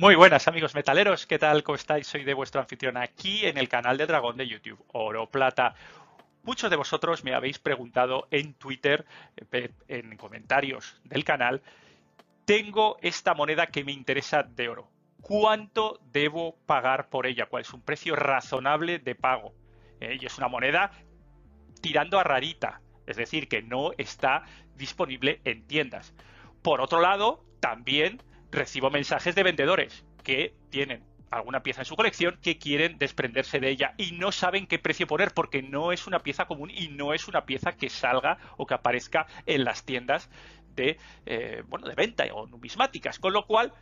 Muy buenas amigos metaleros, ¿qué tal? ¿Cómo estáis? Soy de vuestro anfitrión aquí en el canal de Dragón de YouTube, Oro Plata. Muchos de vosotros me habéis preguntado en Twitter, eh, en comentarios del canal, tengo esta moneda que me interesa de oro. ¿Cuánto debo pagar por ella? ¿Cuál es un precio razonable de pago? Eh, y es una moneda tirando a rarita, es decir, que no está disponible en tiendas. Por otro lado, también recibo mensajes de vendedores que tienen alguna pieza en su colección que quieren desprenderse de ella y no saben qué precio poner porque no es una pieza común y no es una pieza que salga o que aparezca en las tiendas de, eh, bueno, de venta o numismáticas. Con lo cual,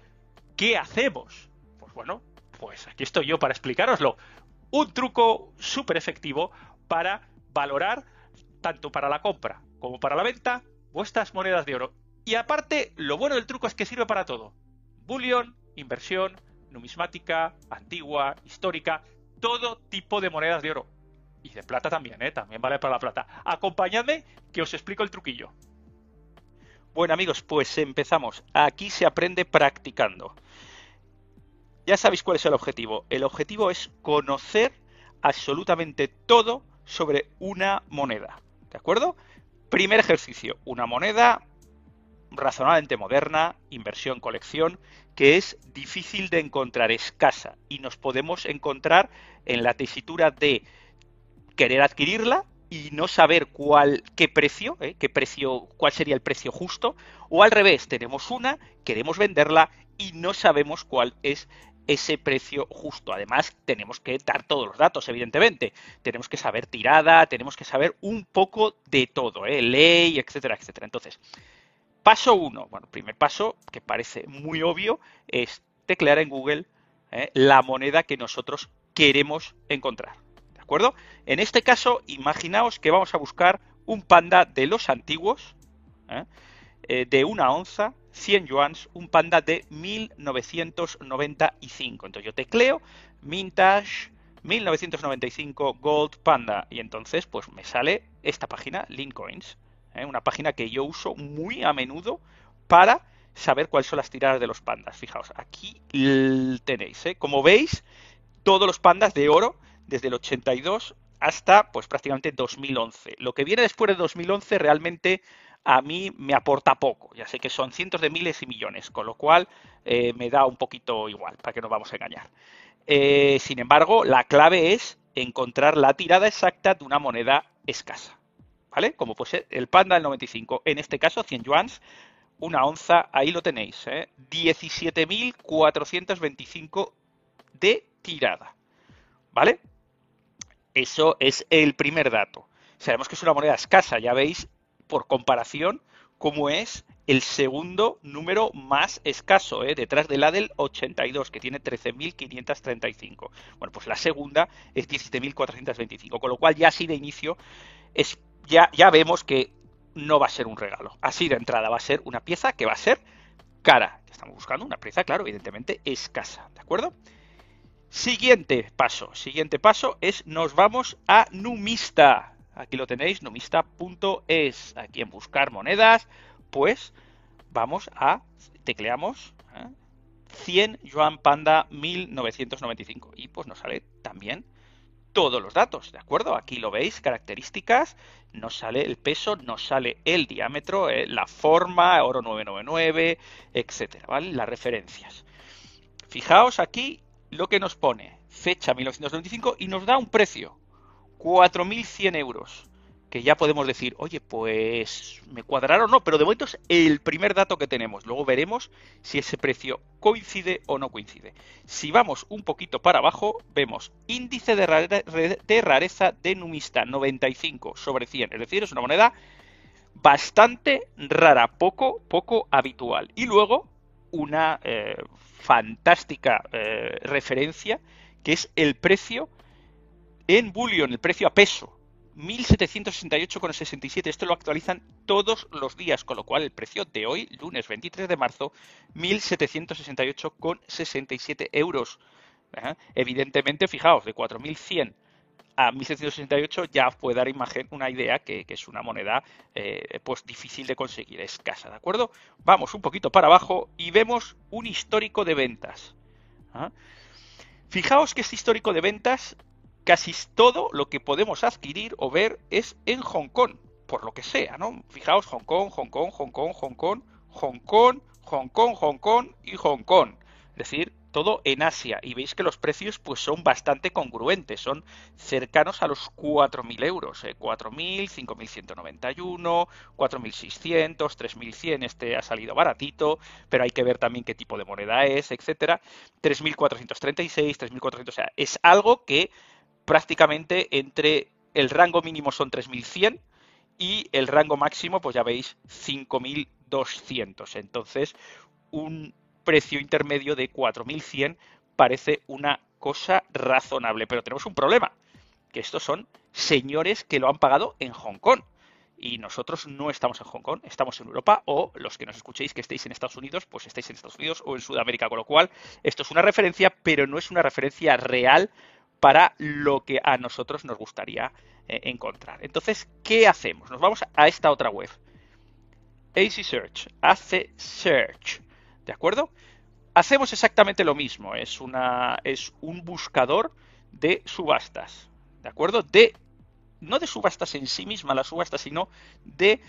¿qué hacemos? Pues bueno, pues aquí estoy yo para explicároslo. Un truco súper efectivo para valorar tanto para la compra como para la venta vuestras monedas de oro. Y aparte, lo bueno del truco es que sirve para todo. Bullion, inversión, numismática, antigua, histórica, todo tipo de monedas de oro. Y de plata también, ¿eh? También vale para la plata. Acompañadme que os explico el truquillo. Bueno amigos, pues empezamos. Aquí se aprende practicando. Ya sabéis cuál es el objetivo. El objetivo es conocer absolutamente todo sobre una moneda. ¿De acuerdo? Primer ejercicio, una moneda razonablemente moderna, inversión, colección, que es difícil de encontrar, escasa, y nos podemos encontrar en la tesitura de querer adquirirla y no saber cuál, qué precio, ¿eh? qué precio, cuál sería el precio justo, o al revés, tenemos una, queremos venderla y no sabemos cuál es ese precio justo. Además, tenemos que dar todos los datos, evidentemente. Tenemos que saber tirada, tenemos que saber un poco de todo, ¿eh? ley, etcétera, etcétera. Entonces, paso uno, bueno, primer paso, que parece muy obvio, es teclear en Google ¿eh? la moneda que nosotros queremos encontrar. ¿De acuerdo? En este caso, imaginaos que vamos a buscar un panda de los antiguos, ¿eh? de una onza, 100 yuans, un panda de 1995. Entonces yo tecleo Mintage 1995 Gold Panda y entonces pues me sale esta página, Lincoins, ¿eh? una página que yo uso muy a menudo para saber cuáles son las tiradas de los pandas. Fijaos, aquí tenéis, ¿eh? como veis, todos los pandas de oro desde el 82 hasta pues prácticamente 2011. Lo que viene después de 2011 realmente a mí me aporta poco. Ya sé que son cientos de miles y millones, con lo cual eh, me da un poquito igual, para que nos vamos a engañar. Sin embargo, la clave es encontrar la tirada exacta de una moneda escasa. ¿Vale? Como puede ser el Panda del 95. En este caso, 100 yuans, una onza, ahí lo tenéis. ¿eh? 17.425 de tirada. ¿Vale? Eso es el primer dato. Sabemos que es una moneda escasa, ya veis por comparación, como es el segundo número más escaso, ¿eh? detrás de la del 82, que tiene 13.535. Bueno, pues la segunda es 17.425, con lo cual ya así de inicio es, ya, ya vemos que no va a ser un regalo. Así de entrada va a ser una pieza que va a ser cara. Estamos buscando una pieza, claro, evidentemente escasa, ¿de acuerdo? Siguiente paso, siguiente paso es nos vamos a Numista. Aquí lo tenéis, nomista.es. Aquí en buscar monedas, pues vamos a, tecleamos 100 ¿eh? Yuan Panda 1995 y pues nos sale también todos los datos, ¿de acuerdo? Aquí lo veis, características, nos sale el peso, nos sale el diámetro, ¿eh? la forma, oro 999, etcétera, ¿vale? Las referencias. Fijaos aquí lo que nos pone, fecha 1995 y nos da un precio, 4.100 euros. Que ya podemos decir, oye, pues me cuadraron o no, pero de momento es el primer dato que tenemos. Luego veremos si ese precio coincide o no coincide. Si vamos un poquito para abajo, vemos índice de, rareza de Numista 95 sobre 100. Es decir, es una moneda bastante rara, poco, poco habitual. Y luego una eh, fantástica eh, referencia que es el precio en Bullion, el precio a peso, 1768,67. Esto lo actualizan todos los días, con lo cual el precio de hoy, lunes 23 de marzo, 1768,67 euros. Evidentemente, fijaos, de 4.100 a 1768 ya puede dar imagen, una idea que, es una moneda eh, pues difícil de conseguir, escasa, ¿de acuerdo? Vamos un poquito para abajo y vemos un histórico de ventas. Fijaos que este histórico de ventas, casi todo lo que podemos adquirir o ver es en Hong Kong, por lo que sea, ¿no? Fijaos, Hong Kong, Hong Kong, Hong Kong, Hong Kong, Hong Kong, Hong Kong, Hong Kong y Hong Kong. Es decir, todo en Asia. Y veis que los precios pues son bastante congruentes, son cercanos a los 4.000 euros. ¿eh? 4.000, 5.191, 4.600, 3.100, este ha salido baratito, pero hay que ver también qué tipo de moneda es, etcétera. 3.436, 3.400, o sea, es algo que prácticamente entre el rango mínimo son 3.100 y el rango máximo, pues ya veis, 5.200. Entonces, un precio intermedio de 4.100 parece una cosa razonable. Pero tenemos un problema, que estos son señores que lo han pagado en Hong Kong. Y nosotros no estamos en Hong Kong, estamos en Europa, o los que nos escuchéis que estéis en Estados Unidos, pues estáis en Estados Unidos o en Sudamérica, con lo cual esto es una referencia, pero no es una referencia real para lo que a nosotros nos gustaría eh, encontrar. Entonces, ¿qué hacemos? Nos vamos a esta otra web. AC Search, hace Search, ¿de acuerdo? Hacemos exactamente lo mismo, es, una, es un buscador de subastas, ¿de acuerdo? De, no de subastas en sí misma, la subasta, sino de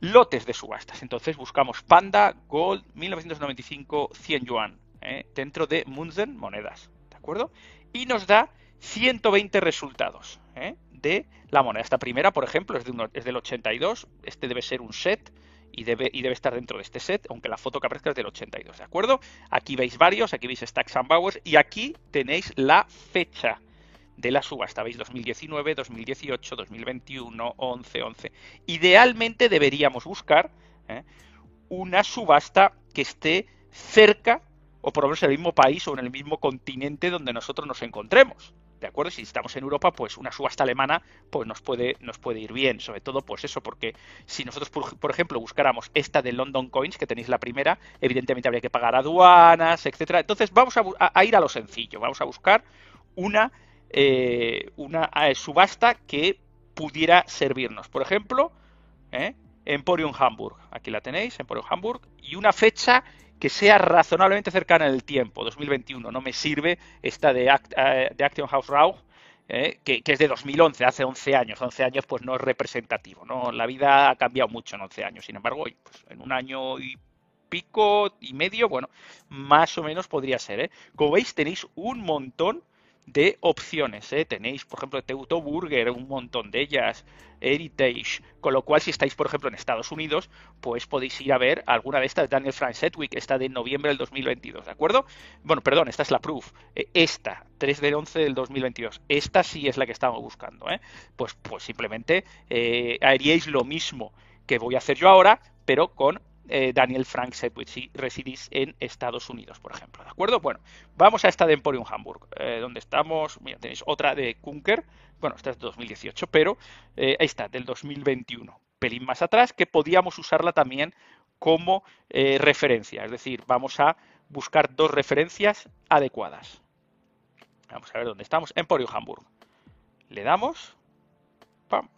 lotes de subastas. Entonces buscamos Panda Gold 1995 100 yuan ¿eh? dentro de Munzen monedas, ¿de acuerdo? Y nos da 120 resultados ¿eh? de la moneda. Esta primera, por ejemplo, es, de es del 82. Este debe ser un set y debe, y debe estar dentro de este set, aunque la foto que aparezca es del 82, ¿de acuerdo? Aquí veis varios, aquí veis Stacks and Bowers y aquí tenéis la fecha de la subasta, veis 2019, 2018, 2021, 11, 11. Idealmente deberíamos buscar ¿eh? una subasta que esté cerca o por lo menos en el mismo país o en el mismo continente donde nosotros nos encontremos. ¿De acuerdo? Si estamos en Europa, pues una subasta alemana pues nos puede, nos puede ir bien. Sobre todo, pues eso, porque si nosotros, por, ejemplo, buscáramos esta de London Coins, que tenéis la primera, evidentemente habría que pagar aduanas, etcétera. Entonces vamos a, ir a lo sencillo. Vamos a buscar una, eh, una eh, subasta que pudiera servirnos. Por ejemplo, ¿eh? Emporium Hamburg. Aquí la tenéis, Emporium Hamburg. Y una fecha que sea razonablemente cercana en el tiempo, 2021. No me sirve esta de, eh, de Action House Raw, eh, que, es de 2011, hace 11 años. 11 años pues no es representativo. ¿no? La vida ha cambiado mucho en 11 años. Sin embargo, pues, en un año y pico y medio, bueno, más o menos podría ser. ¿eh? Como veis, tenéis un montón de opciones. ¿eh? Tenéis, por ejemplo, Teuto Burger, un montón de ellas, Heritage, con lo cual si estáis, por ejemplo, en Estados Unidos, pues podéis ir a ver alguna de estas, Daniel Frank Setwick, esta de noviembre del 2022, ¿de acuerdo? Bueno, perdón, esta es la proof, eh, esta, 3 del 11 del 2022, esta sí es la que estamos buscando, ¿eh? Pues, pues simplemente eh, haríais lo mismo que voy a hacer yo ahora, pero con eh, Daniel Frank Sedgwick si residís en Estados Unidos, por ejemplo. ¿De acuerdo? Bueno, vamos a esta de Emporium Hamburg, eh, donde estamos. Mira, tenéis otra de Kunker. Bueno, esta es de 2018, pero eh, está, del 2021. Pelín más atrás, que podíamos usarla también como referencia. Es decir, vamos a buscar dos referencias adecuadas. Vamos a ver dónde estamos. Emporium Hamburg. Le damos. Pam.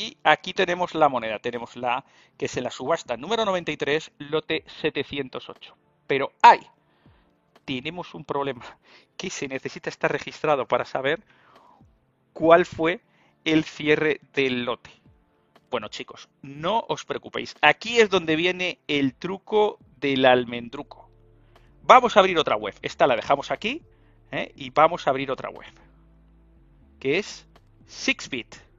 Y aquí tenemos la moneda, tenemos la que es en la subasta número 93, lote 708. Pero hay, tenemos un problema, que se necesita estar registrado para saber cuál fue el cierre del lote. Bueno chicos, no os preocupéis, aquí es donde viene el truco del almendruco. Vamos a abrir otra web, esta la dejamos aquí ¿eh? y vamos a abrir otra web, que es Sixbit.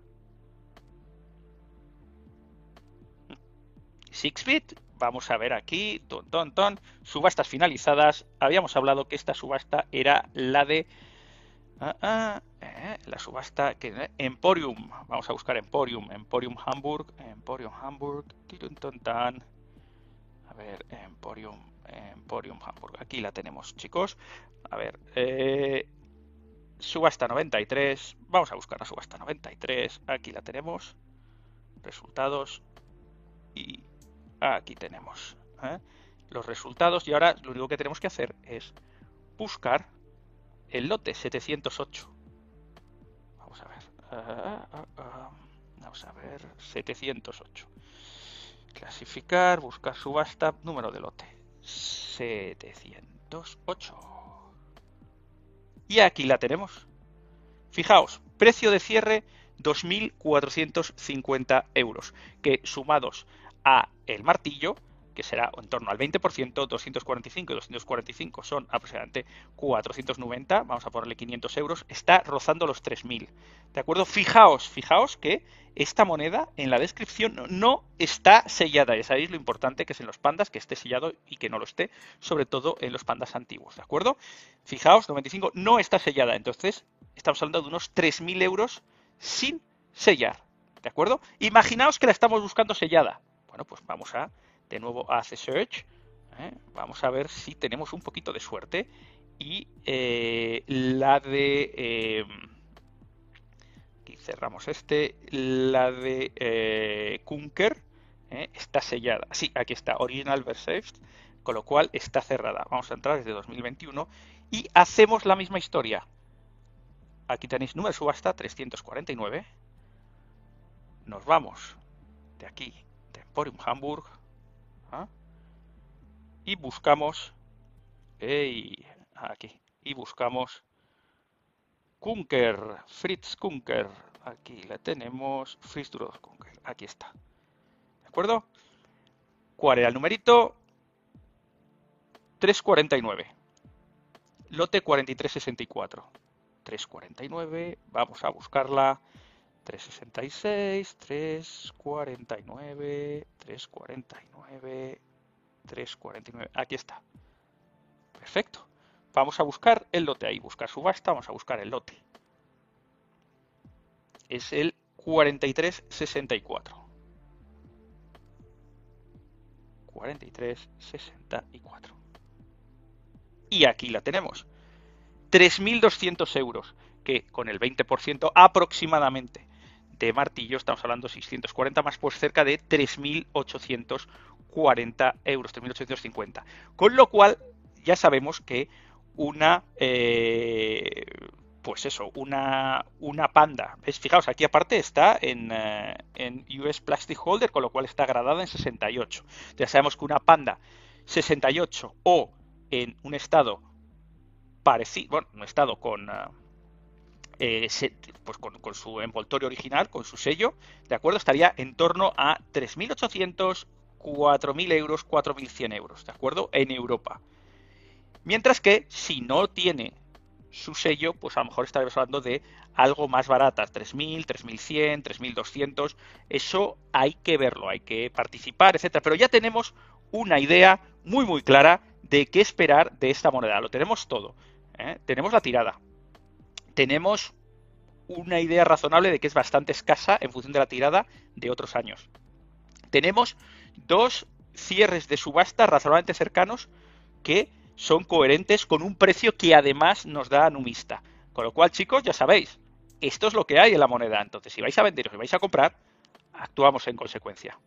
Sixbit, vamos a ver aquí, ton, ton, ton, subastas finalizadas. Habíamos hablado que esta subasta era la de ah, ah, eh, la subasta que Emporium. Vamos a buscar Emporium, Emporium Hamburg, Emporium Hamburg, ton, tan. A ver, Emporium, Emporium Hamburg. Aquí la tenemos, chicos. A ver, eh, subasta 93. Vamos a buscar la subasta 93. Aquí la tenemos. Resultados y Aquí tenemos ¿eh? los resultados y ahora lo único que tenemos que hacer es buscar el lote 708. Vamos a ver. Ah, ah, vamos a ver. 708. Clasificar, buscar subasta, número de lote. 700. 508. Y aquí la tenemos. Fijaos, precio de cierre 2.450 euros, que sumados a el martillo, que será en torno al 20%, 245 y 245 son aproximadamente 490, vamos a ponerle 500 euros, está rozando los 3.000. ¿De acuerdo? Fijaos, fijaos que esta moneda en la descripción no está sellada. Ya sabéis lo importante que es en los pandas que esté sellado y que no lo esté, sobre todo en los pandas antiguos. ¿De acuerdo? Fijaos, 95 no está sellada. Entonces, estamos hablando de unos 3.000 euros sin sellar. ¿De acuerdo? Imaginaos que la estamos buscando sellada. Bueno, pues vamos a de nuevo a hace search. ¿eh? Vamos a ver si tenemos un poquito de suerte. Y eh, la de... Eh, aquí cerramos este. La de Kunker está sellada. Sí, aquí está, Original Versailles. Con lo cual está cerrada. Vamos a entrar desde 2021 y hacemos la misma historia. Aquí tenéis número de subasta 349. Nos vamos de aquí, de Emporium Hamburg, ¿Ah? Y buscamos, aquí, y buscamos Kunker, Fritz Kunker. Aquí la tenemos, Fritz Duros Kunker. Aquí está. ¿De acuerdo? ¿Cuál era el numerito? 349. Lote 4364. 349. Vamos a buscarla. 366, 349, 349, 349. Aquí está. Perfecto. Vamos a buscar el lote ahí. Buscar subasta. Vamos a buscar el lote. Es el 4364. 4364. Y aquí la tenemos. 3.200 euros, que con el 20% aproximadamente de martillo, estamos hablando 640 más, pues cerca de 3.840 euros, 3.850. Con lo cual, ya sabemos que una, eh, pues eso, una, una panda. ¿Ves? Fijaos, aquí aparte está en, eh, en US Plastic Holder, con lo cual está gradada en 68. Ya sabemos que una panda 68 o en un estado parecido, bueno, un estado con... Eh, pues con, su envoltorio original, con su sello, ¿de acuerdo? Estaría en torno a 3.800, 4.000 euros, 4.100 euros, ¿de acuerdo? En Europa. Mientras que si no tiene su sello, pues a lo mejor estaremos hablando de algo más baratas, 3.000, 3.100, 3.200. Eso hay que verlo, hay que participar, etcétera. Pero ya tenemos una idea muy, muy clara de qué esperar de esta moneda. Lo tenemos todo. ¿eh? Tenemos la tirada, tenemos una idea razonable de que es bastante escasa en función de la tirada de otros años. Tenemos dos cierres de subasta razonablemente cercanos que son coherentes con un precio que además nos da Numista. Con lo cual, chicos, ya sabéis, esto es lo que hay en la moneda. Entonces, si vais a vender o si vais a comprar, actuamos en consecuencia.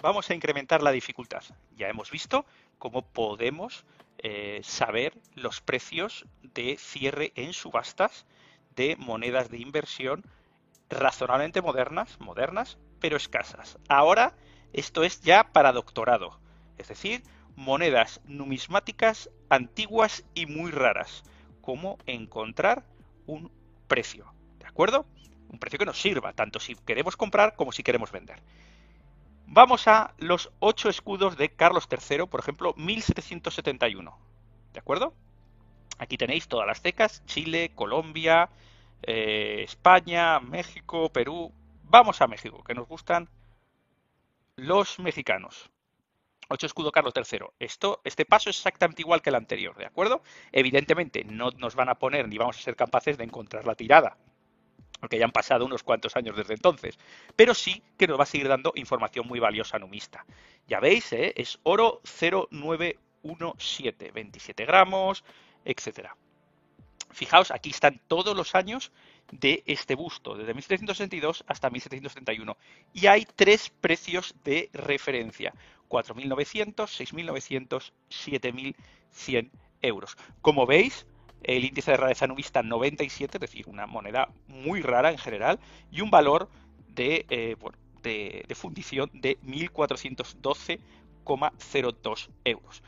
Vamos a incrementar la dificultad. Ya hemos visto cómo podemos eh, saber los precios de cierre en subastas de monedas de inversión razonablemente modernas, modernas, pero escasas. Ahora esto es ya para doctorado, es decir, monedas numismáticas antiguas y muy raras. Cómo encontrar un precio, ¿de acuerdo? Un precio que nos sirva, tanto si queremos comprar como si queremos vender. Vamos a los ocho escudos de Carlos III, por ejemplo, 1771. ¿De acuerdo? Aquí tenéis todas las cecas, Chile, Colombia, eh, España, México, Perú. Vamos a México, que nos gustan los mexicanos. 8 escudo Carlos III. Esto, este paso es exactamente igual que el anterior, ¿de acuerdo? Evidentemente no nos van a poner ni vamos a ser capaces de encontrar la tirada, porque ya han pasado unos cuantos años desde entonces, pero sí que nos va a seguir dando información muy valiosa numista. Ya veis, ¿eh? es oro 0917, 27 gramos, etcétera. Fijaos, aquí están todos los años de este busto, desde 1762 hasta 1771. Y hay tres precios de referencia, 4.900, 6.900, 7.100 euros. Como veis, el índice de rareza nubista 97, es decir, una moneda muy rara en general, y un valor de, eh, de, fundición de 1.412,02 euros.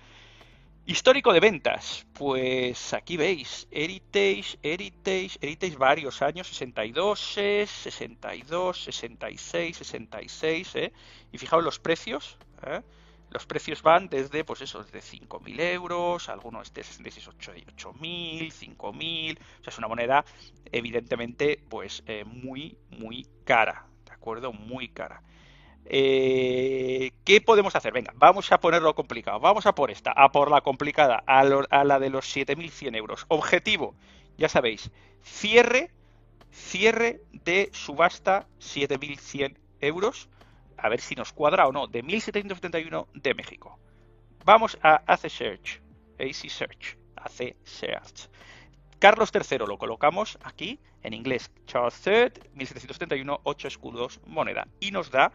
Histórico de ventas, pues aquí veis, Heritage, Heritage, Heritage varios años, 62, 62, 66, 66, ¿eh? y fijaos los precios, ¿eh? los precios van desde, pues eso, desde 5.000 euros, algunos de 66, 8.000, 5.000, o sea, es una moneda evidentemente, pues eh, muy, muy cara, ¿de acuerdo? Muy cara. Eh, ¿Qué podemos hacer? Venga, vamos a ponerlo complicado. Vamos a por esta, a por la complicada, a, la de los 7.100 euros. Objetivo, ya sabéis, cierre, cierre de subasta 7.100 euros. A ver si nos cuadra o no, de 1.771 de México. Vamos a AC Search, AC Search, AC Search. Carlos III lo colocamos aquí en inglés. Charles III, 1771, 8 escudos, moneda. Y nos da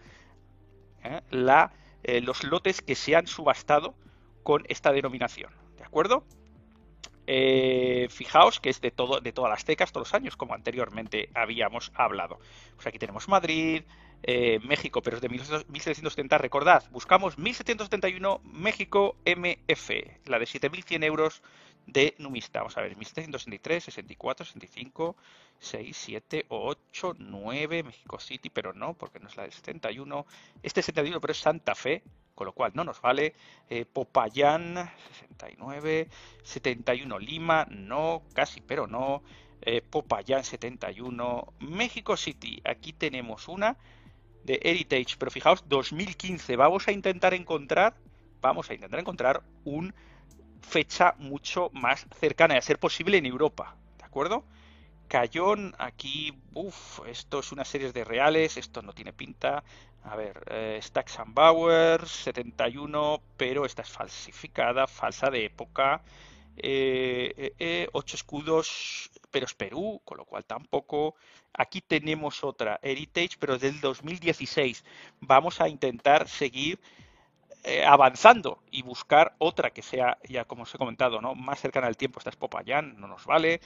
¿eh? la, eh, los lotes que se han subastado con esta denominación. ¿De acuerdo? Eh, fijaos que es de, todo, de todas las tecas, todos los años, como anteriormente habíamos hablado. Pues aquí tenemos Madrid, México, pero es de 1770. Recordad, buscamos 1771 México MF, la de 7100 euros de numista. Vamos a ver, 1763, 64, 65, 6, 7, 8, 9, México City, pero no, porque no es la del 71. Este es 71, pero es Santa Fe, con lo cual no nos vale. Eh, Popayán, 69, 71 Lima, no, casi, pero no. Eh, Popayán, 71. México City, aquí tenemos una de Heritage, pero fijaos, 2015. Vamos a intentar encontrar, vamos a intentar encontrar un fecha mucho más cercana, a ser posible en Europa, ¿de acuerdo? Cayón, aquí, uff, esto es una serie de reales, esto no tiene pinta. A ver, eh, Stacks and Bowers, 71, pero esta es falsificada, falsa de época. Eh, eh, eh, ocho escudos, pero es Perú, con lo cual tampoco. Aquí tenemos otra, Heritage, pero del 2016. Vamos a intentar seguir eh, avanzando y buscar otra que sea, ya como os he comentado, ¿no? más cercana al tiempo. Esta es Popayán, no nos vale.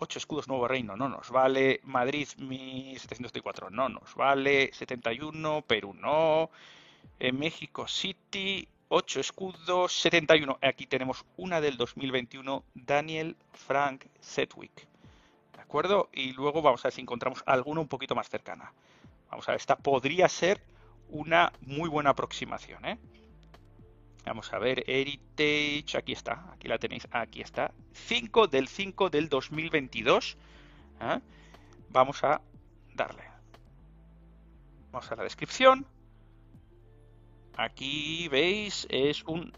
Ocho escudos Nuevo Reino, no nos vale. Madrid 1704, no nos vale. 71, Perú no. Eh, México City, 8 escudos, 71. Aquí tenemos una del 2021, Daniel Frank Sedwick. ¿De acuerdo? Y luego vamos a ver si encontramos alguna un poquito más cercana. Vamos a ver, esta podría ser una muy buena aproximación. ¿eh? Vamos a ver, Heritage, aquí está, aquí la tenéis, aquí está. 5 del 5 del 2022. ¿eh? Vamos a darle. Vamos a la descripción. Aquí veis, es un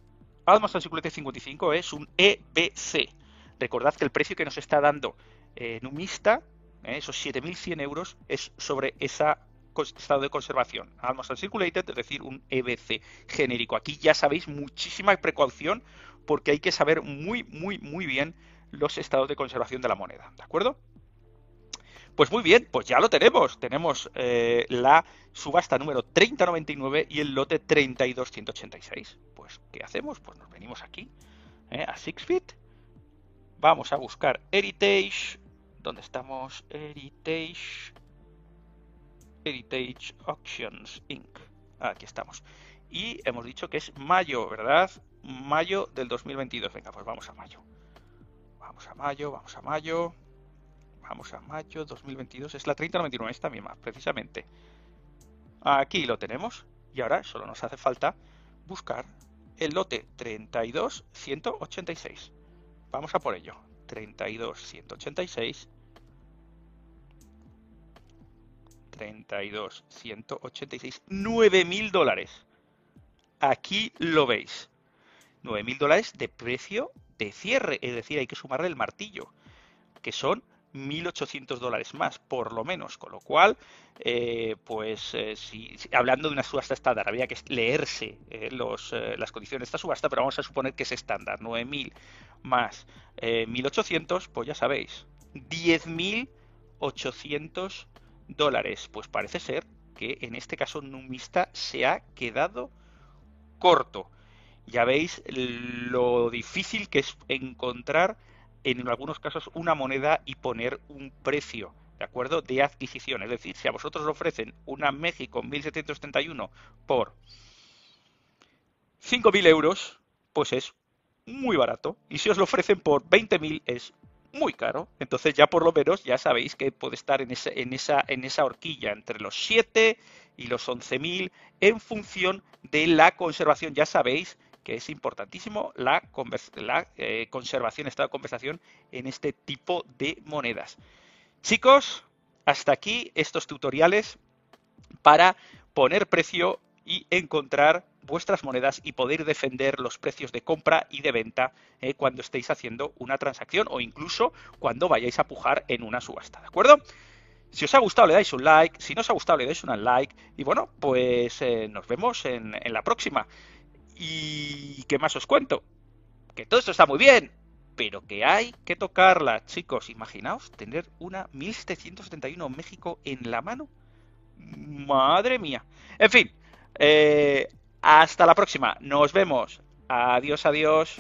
Almas 55, es un EBC. Recordad que el precio que nos está dando eh, Numista, eh, esos 7.100 euros, es sobre esa estado de conservación. Almost Uncirculated, es decir, un EBC genérico. Aquí ya sabéis muchísima precaución porque hay que saber muy, muy, muy bien los estados de conservación de la moneda. ¿De acuerdo? Pues muy bien, pues ya lo tenemos. Tenemos eh, la subasta número 3099 y el lote 32186. Pues, ¿qué hacemos? Pues nos venimos aquí eh, a Sixfit. Vamos a buscar Heritage. ¿Dónde estamos? Heritage. Heritage Auctions Inc. Aquí estamos. Y hemos dicho que es mayo, ¿verdad? Mayo del 2022. Venga, pues vamos a mayo. Vamos a mayo, vamos a mayo. Vamos a mayo 2022. Es la 3099, esta misma, precisamente. Aquí lo tenemos. Y ahora solo nos hace falta buscar el lote 32186. Vamos a por ello. 32186 32, 186, 9 mil dólares. Aquí lo veis. 9 mil dólares de precio de cierre, es decir, hay que sumarle el martillo, que son 1.800 dólares más, por lo menos. Con lo cual, eh, pues eh, hablando de una subasta estándar, había que leerse eh, los, las condiciones de esta subasta, pero vamos a suponer que es estándar. 9.000 más 1.800, pues ya sabéis, 10.800 dólares. Pues parece ser que en este caso Numista se ha quedado corto. Ya veis lo difícil que es encontrar en algunos casos una moneda y poner un precio, ¿de acuerdo? De adquisición. Es decir, si a vosotros os ofrecen una México 1771 por 5.000 euros, pues es muy barato. Y si os lo ofrecen por 20.000 es muy caro. Entonces ya por lo menos ya sabéis que puede estar en, en, esa, en esa horquilla entre los 7 y los 11.000 en función de la conservación. Ya sabéis que es importantísimo la, la eh, conservación, estado de conversación en este tipo de monedas. Chicos, hasta aquí estos tutoriales para poner precio y encontrar vuestras monedas y poder defender los precios de compra y de venta eh, cuando estéis haciendo una transacción o incluso cuando vayáis a pujar en una subasta, ¿de acuerdo? Si os ha gustado le dais un like, si no os ha gustado le dais un like y bueno, pues eh, nos vemos en, en la próxima. ¿Y qué más os cuento? Que todo esto está muy bien, pero que hay que tocarla, chicos. Imaginaos tener una 1771 México en la mano. Madre mía. En fin, eh, hasta la próxima. Nos vemos. Adiós, adiós.